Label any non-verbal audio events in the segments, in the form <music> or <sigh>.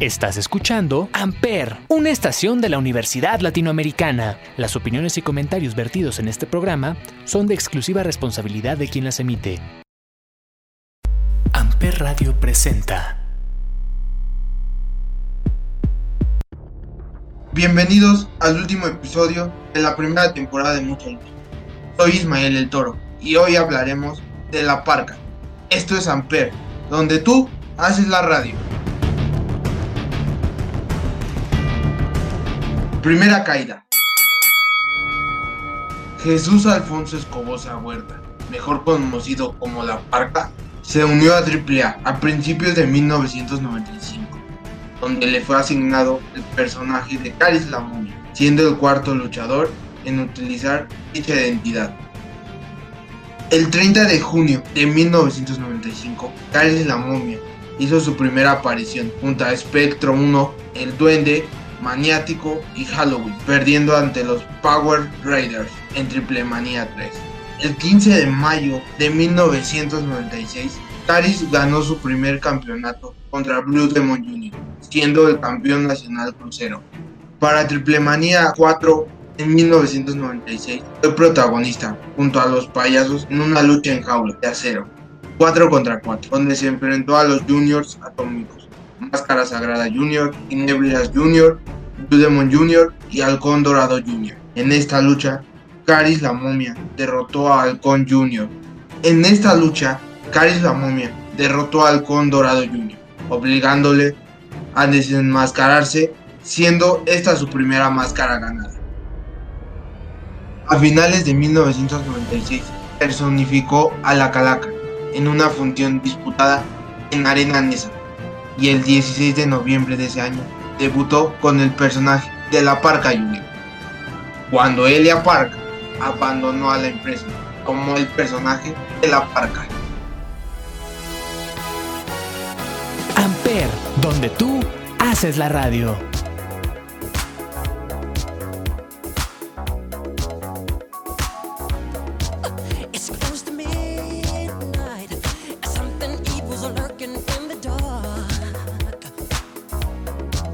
Estás escuchando Amper, una estación de la Universidad Latinoamericana. Las opiniones y comentarios vertidos en este programa son de exclusiva responsabilidad de quien las emite. Amper Radio presenta. Bienvenidos al último episodio de la primera temporada de Mucha Luz. Soy Ismael el Toro y hoy hablaremos de la parca. Esto es Amper, donde tú haces la radio. Primera caída. Jesús Alfonso Escobosa Huerta, mejor conocido como La Parca, se unió a AAA a principios de 1995, donde le fue asignado el personaje de Caris la Momia, siendo el cuarto luchador en utilizar dicha identidad. El 30 de junio de 1995, Caris la Momia hizo su primera aparición junto a Spectro 1, el Duende Maniático y Halloween, perdiendo ante los Power Raiders en Triple Manía 3. El 15 de mayo de 1996, Caris ganó su primer campeonato contra Blue Demon Jr., siendo el campeón nacional crucero. Para Triple Manía 4 en 1996 fue protagonista junto a los payasos en una lucha en jaula de acero, 4 contra 4, donde se enfrentó a los Juniors Atómicos. Máscara Sagrada Jr., Neblias Jr., Blue Demon Jr. y Halcón Dorado Jr. En esta lucha, Caris la momia derrotó a Halcón Jr. En esta lucha, Caris la momia derrotó a Halcón Dorado Jr., obligándole a desenmascararse, siendo esta su primera máscara ganada. A finales de 1996, personificó a la Calaca en una función disputada en Arena Nesa y el 16 de noviembre de ese año debutó con el personaje de la Parca Junior. Cuando Elia Park abandonó a la empresa como el personaje de la Parca. Amper, donde tú haces la radio.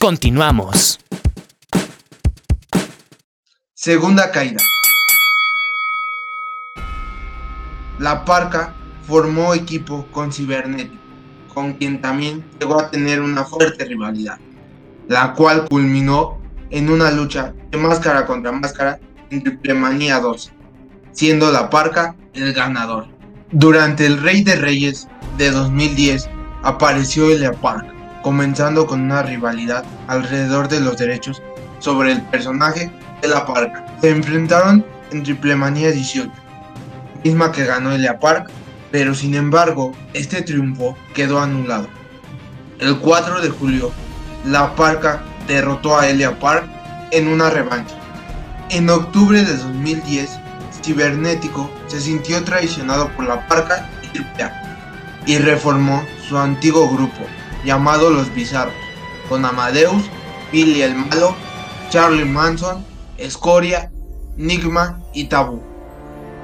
Continuamos. Segunda caída. La Parca formó equipo con Cibernético, con quien también llegó a tener una fuerte rivalidad, la cual culminó en una lucha de máscara contra máscara en Triplemanía 2, siendo la Parca el ganador. Durante el Rey de Reyes de 2010 apareció Elia Park, comenzando con una rivalidad alrededor de los derechos sobre el personaje de la Parca. Se enfrentaron en Triplemanía 18, misma que ganó Elia Park, pero sin embargo este triunfo quedó anulado. El 4 de julio, la Parca derrotó a Elia Park en una revancha. En octubre de 2010, Cibernético se sintió traicionado por la Parca y AAA y reformó su antiguo grupo llamado Los Bizarros, con Amadeus, Billy el Malo, Charlie Manson, Escoria, Nigma y Tabú.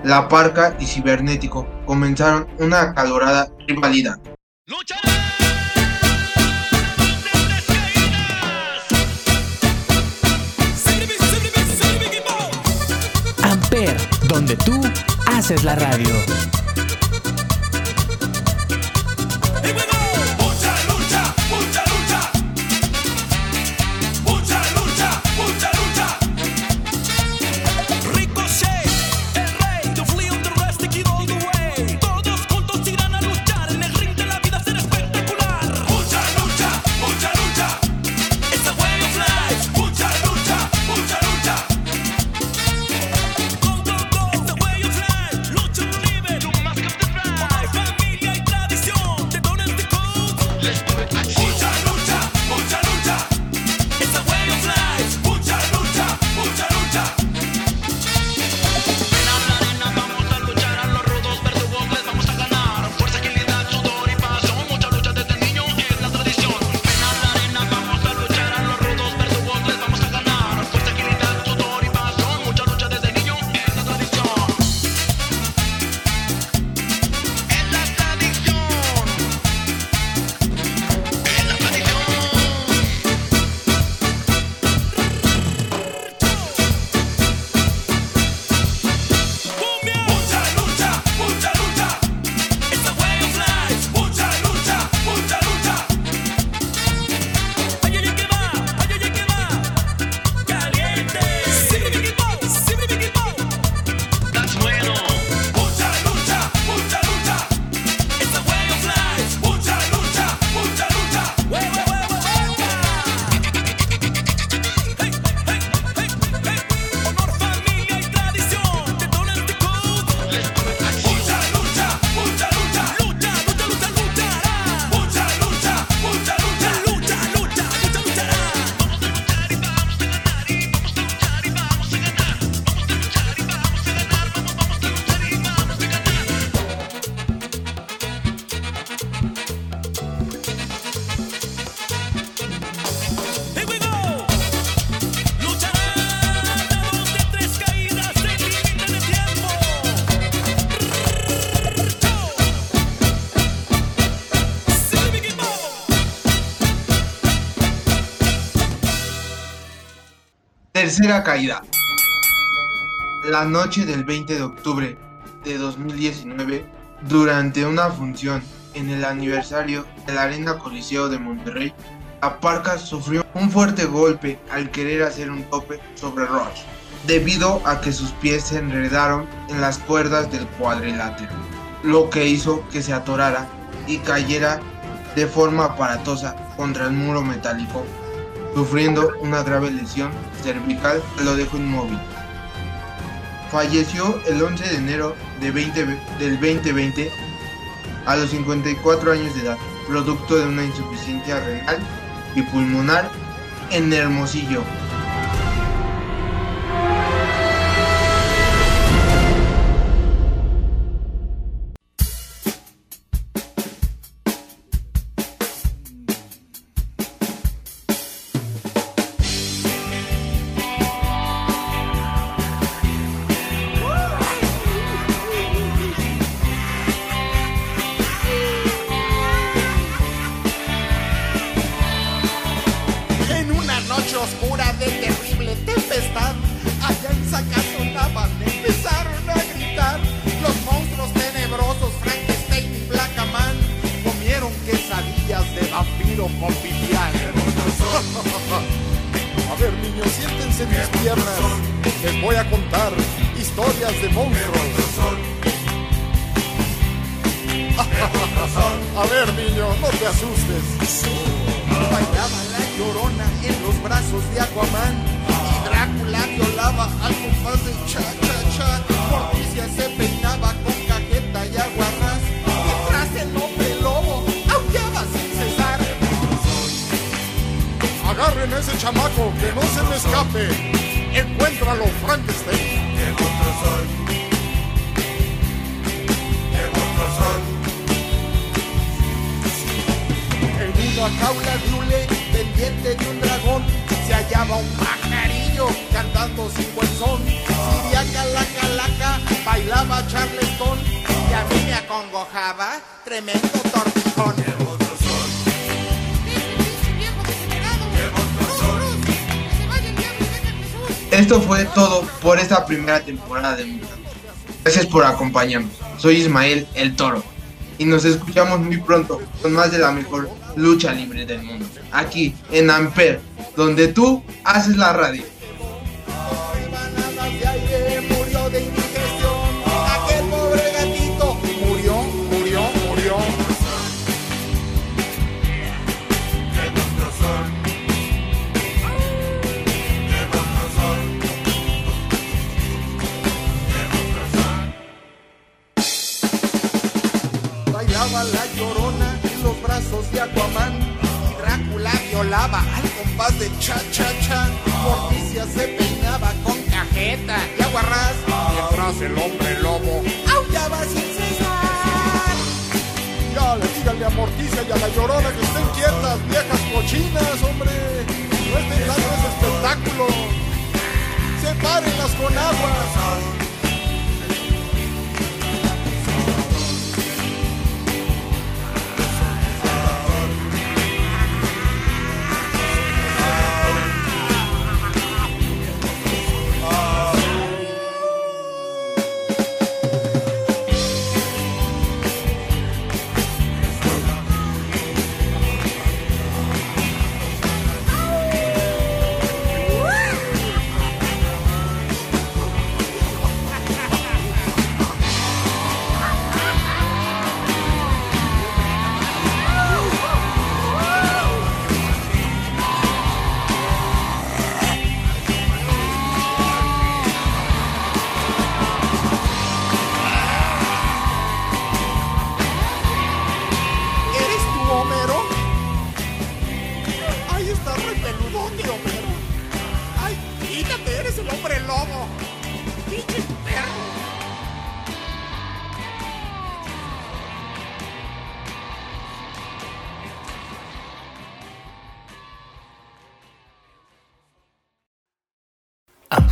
La Parca y Cibernético comenzaron una acalorada rivalidad. Amper, donde tú haces la radio. Tercera caída. La noche del 20 de octubre de 2019, durante una función en el aniversario de la Arena Coliseo de Monterrey, la sufrió un fuerte golpe al querer hacer un tope sobre Rush, debido a que sus pies se enredaron en las cuerdas del cuadrilátero, lo que hizo que se atorara y cayera de forma aparatosa contra el muro metálico, sufriendo una grave lesión cervical que lo dejó inmóvil. Falleció el 11 de enero de 20 del 2020 a los 54 años de edad, producto de una insuficiencia renal y pulmonar en Hermosillo. <laughs> A ver, niños, siéntense en mis piernas. Les voy a contar historias de monstruos. <laughs> A ver, niño, no te asustes. Bailaba la llorona en los brazos de Aquaman Y Drácula violaba al compás de cha Agarren ese chamaco que no se me escape Encuéntralo, Frankenstein En una jaula de hule pendiente de un dragón se hallaba un pajarillo cantando sin buen son. Siriaca la calaca bailaba charleston y a mí me acongojaba tremendo tortijón. Esto fue todo por esta primera temporada de Mutante. Gracias por acompañarnos. Soy Ismael el Toro y nos escuchamos muy pronto con más de la mejor lucha libre del mundo. Aquí en Amper, donde tú haces la radio. Espectáculo. Sepárenlas con agua.